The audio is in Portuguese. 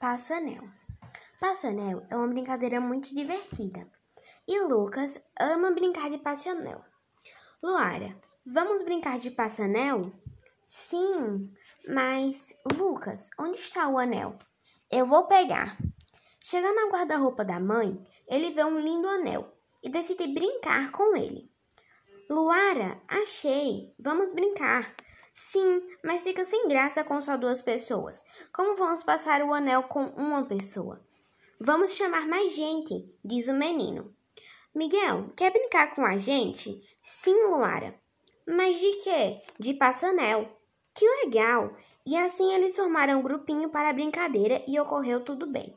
Passa-anel. Passa-anel é uma brincadeira muito divertida. E Lucas ama brincar de passa-anel. Luara, vamos brincar de passa-anel? Sim, mas Lucas, onde está o anel? Eu vou pegar. Chegando na guarda-roupa da mãe, ele vê um lindo anel e decide brincar com ele. Luara, achei. Vamos brincar. Sim, mas fica sem graça com só duas pessoas. Como vamos passar o anel com uma pessoa? Vamos chamar mais gente, diz o menino. Miguel, quer brincar com a gente? Sim, Luara. Mas de quê? De passa-anel. Que legal! E assim eles formaram um grupinho para a brincadeira e ocorreu tudo bem.